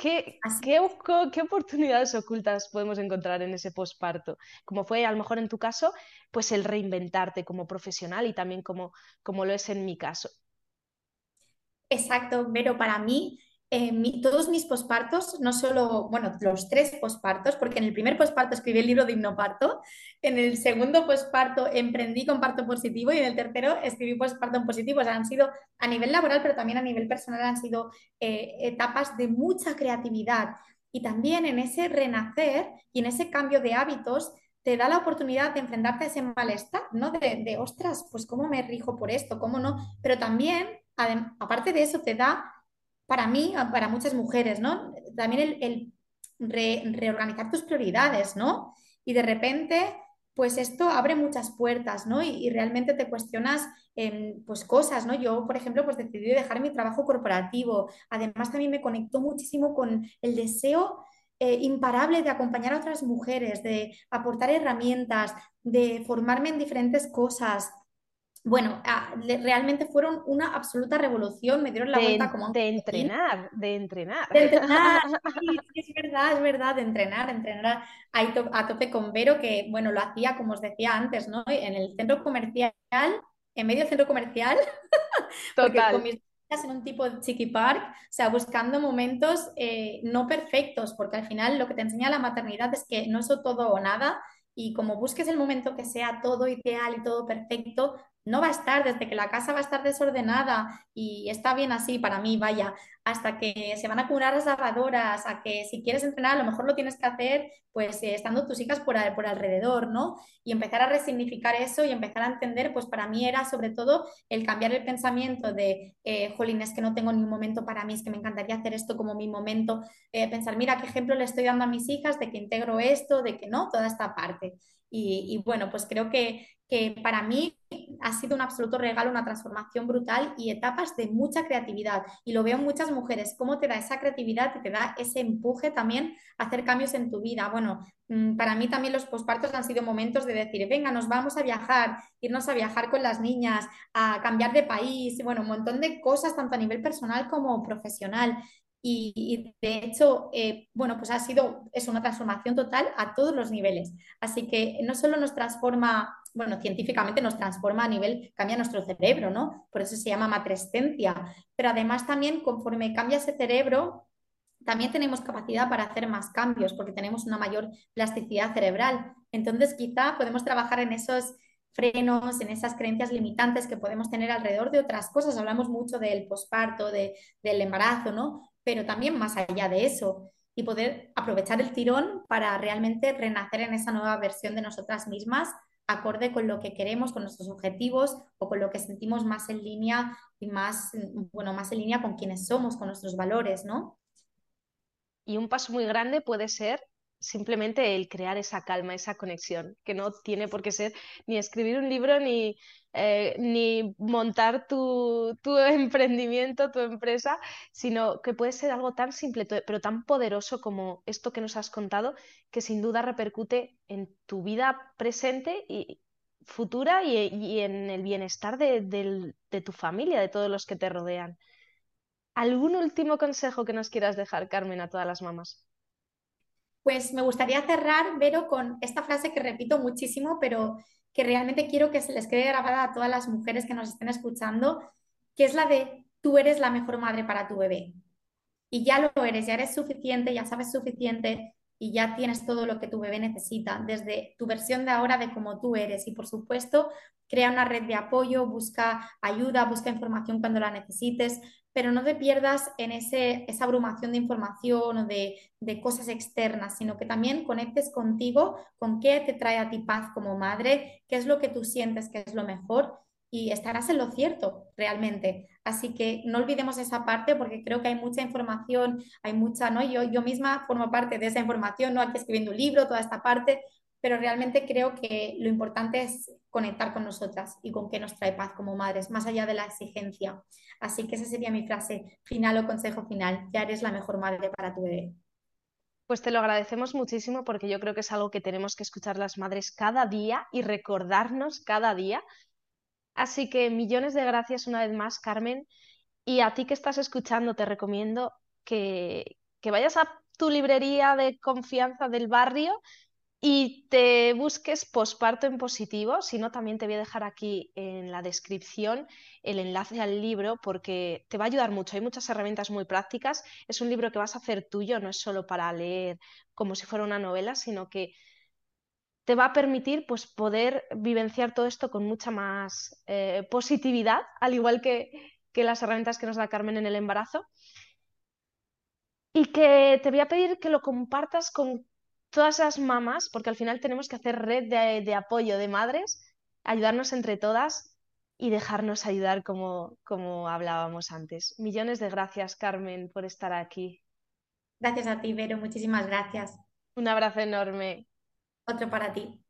¿Qué, qué, oportunidades ocultas podemos encontrar en ese posparto? Como fue a lo mejor en tu caso, pues el reinventarte como profesional y también como, como lo es en mi caso. Exacto, pero para mí todos mis pospartos, no solo, bueno, los tres pospartos, porque en el primer posparto escribí el libro de hipnoparto, en el segundo posparto emprendí con parto positivo y en el tercero escribí posparto en positivo. O sea, han sido a nivel laboral, pero también a nivel personal, han sido eh, etapas de mucha creatividad. Y también en ese renacer y en ese cambio de hábitos, te da la oportunidad de enfrentarte a ese malestar, ¿no? De, de ostras, pues cómo me rijo por esto, cómo no. Pero también, aparte de eso, te da para mí, para muchas mujeres, ¿no? También el, reorganizar tus prioridades, ¿no? Y de repente, pues esto abre muchas puertas, ¿no? Y, realmente te cuestionas, pues cosas, ¿no? Yo, por ejemplo, pues decidí dejar mi trabajo corporativo. Además, también me conectó muchísimo con el deseo eh, imparable de acompañar a otras mujeres, de aportar herramientas, de formarme en diferentes cosas, bueno, ah, realmente fueron una absoluta revolución, me dieron la vuelta como... De entrenar, de entrenar. De entrenar, sí, es verdad, es verdad, de entrenar, entrenar ahí a tope con Vero, que bueno, lo hacía como os decía antes, ¿no? En el centro comercial, en medio centro comercial, Total. con mis en un tipo de chiqui park, o sea, buscando momentos eh, no perfectos, porque al final lo que te enseña la maternidad es que no es todo o nada, y como busques el momento que sea todo ideal y todo perfecto, no va a estar, desde que la casa va a estar desordenada y está bien así para mí, vaya, hasta que se van a curar las lavadoras, a que si quieres entrenar, a lo mejor lo tienes que hacer pues eh, estando tus hijas por, por, alrededor, ¿no? Y empezar a resignificar eso y empezar a entender, pues para mí era sobre todo el cambiar el pensamiento de, eh, jolín, es que no tengo ni un momento para mí, es que me encantaría hacer esto como mi momento, eh, pensar, mira, qué ejemplo le estoy dando a mis hijas de que integro esto, de que no, toda esta parte. Y, bueno, pues creo que, que, para mí ha sido un absoluto regalo, una transformación brutal y etapas de mucha creatividad. Y lo veo en muchas mujeres, cómo te da esa creatividad y te da ese empuje también a hacer cambios en tu vida. Bueno, mm, para mí también los pospartos han sido momentos de decir, venga, nos vamos a viajar, irnos a viajar con las niñas, a cambiar de país, bueno, un montón de cosas, tanto a nivel personal como profesional. Y, de hecho, eh, bueno, pues ha sido, es una transformación total a todos los niveles. Así que no solo nos transforma, bueno, científicamente nos transforma a nivel, cambia nuestro cerebro, ¿no? Por eso se llama matrescencia. Pero además también conforme cambia ese cerebro, también tenemos capacidad para hacer más cambios porque tenemos una mayor plasticidad cerebral. Entonces, quizá podemos trabajar en esos frenos, en esas creencias limitantes que podemos tener alrededor de otras cosas. Hablamos mucho del posparto, de, del embarazo, ¿no? Pero también más allá de eso y poder aprovechar el tirón para realmente renacer en esa nueva versión de nosotras mismas acorde con lo que queremos, con nuestros objetivos o con lo que sentimos más en línea y más, bueno, más en línea con quienes somos, con nuestros valores, ¿no? Y un paso muy grande puede ser simplemente el crear esa calma, esa conexión, que no tiene por qué ser ni escribir un libro ni, eh, ni montar tu, tu, emprendimiento, tu empresa, sino que puede ser algo tan simple, pero tan poderoso como esto que nos has contado, que sin duda repercute en tu vida presente y, futura y, en el bienestar de, tu familia, de todos los que te rodean. ¿Algún último consejo que nos quieras dejar, Carmen, a todas las mamás? Pues me gustaría cerrar, Vero, con esta frase que repito muchísimo, pero que realmente quiero que se les quede grabada a todas las mujeres que nos estén escuchando, que es la de tú eres la mejor madre para tu bebé. Y ya lo eres, ya eres suficiente, ya sabes suficiente y ya tienes todo lo que tu bebé necesita, desde tu versión de ahora de cómo tú eres. Y por supuesto, crea una red de apoyo, busca ayuda, busca información cuando la necesites, pero no te pierdas en ese, esa abrumación de información o de, de, cosas externas, sino que también conectes contigo, con qué te trae a ti paz como madre, qué es lo que tú sientes que es lo mejor y estarás en lo cierto realmente. Así que no olvidemos esa parte porque creo que hay mucha información, hay mucha, ¿no? Yo, yo misma formo parte de esa información, ¿no? Aquí escribiendo un libro, toda esta parte, pero realmente creo que lo importante es conectar con nosotras y con qué nos trae paz como madres, más allá de la exigencia. Así que esa sería mi frase final o consejo final, ya eres la mejor madre para tu bebé. Pues te lo agradecemos muchísimo porque yo creo que es algo que tenemos que escuchar las madres cada día y recordarnos cada día Así que millones de gracias una vez más, Carmen. Y a ti que estás escuchando, te recomiendo que, vayas a tu librería de confianza del barrio y te busques posparto en positivo. Si no, también te voy a dejar aquí en la descripción el enlace al libro porque te va a ayudar mucho. Hay muchas herramientas muy prácticas. Es un libro que vas a hacer tuyo, no es solo para leer como si fuera una novela, sino que te va a permitir pues, poder vivenciar todo esto con mucha más eh, positividad, al igual que, las herramientas que nos da Carmen en el embarazo. Y que te voy a pedir que lo compartas con todas las mamás, porque al final tenemos que hacer red de, apoyo de madres, ayudarnos entre todas y dejarnos ayudar como, como hablábamos antes. Millones de gracias, Carmen, por estar aquí. Gracias a ti, Vero. Muchísimas gracias. Un abrazo enorme. Otro para ti.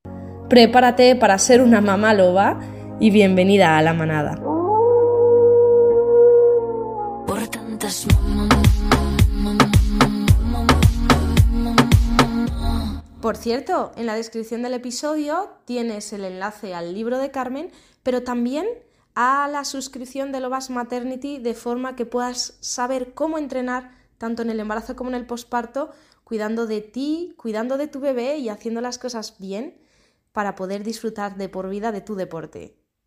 Prepárate para ser una mamá loba y bienvenida a la manada. Por cierto, en la descripción del episodio tienes el enlace al libro de Carmen, pero también a la suscripción de Lobas Maternity de forma que puedas saber cómo entrenar tanto en el embarazo como en el posparto cuidando de ti, cuidando de tu bebé y haciendo las cosas bien para poder disfrutar de por vida de tu deporte.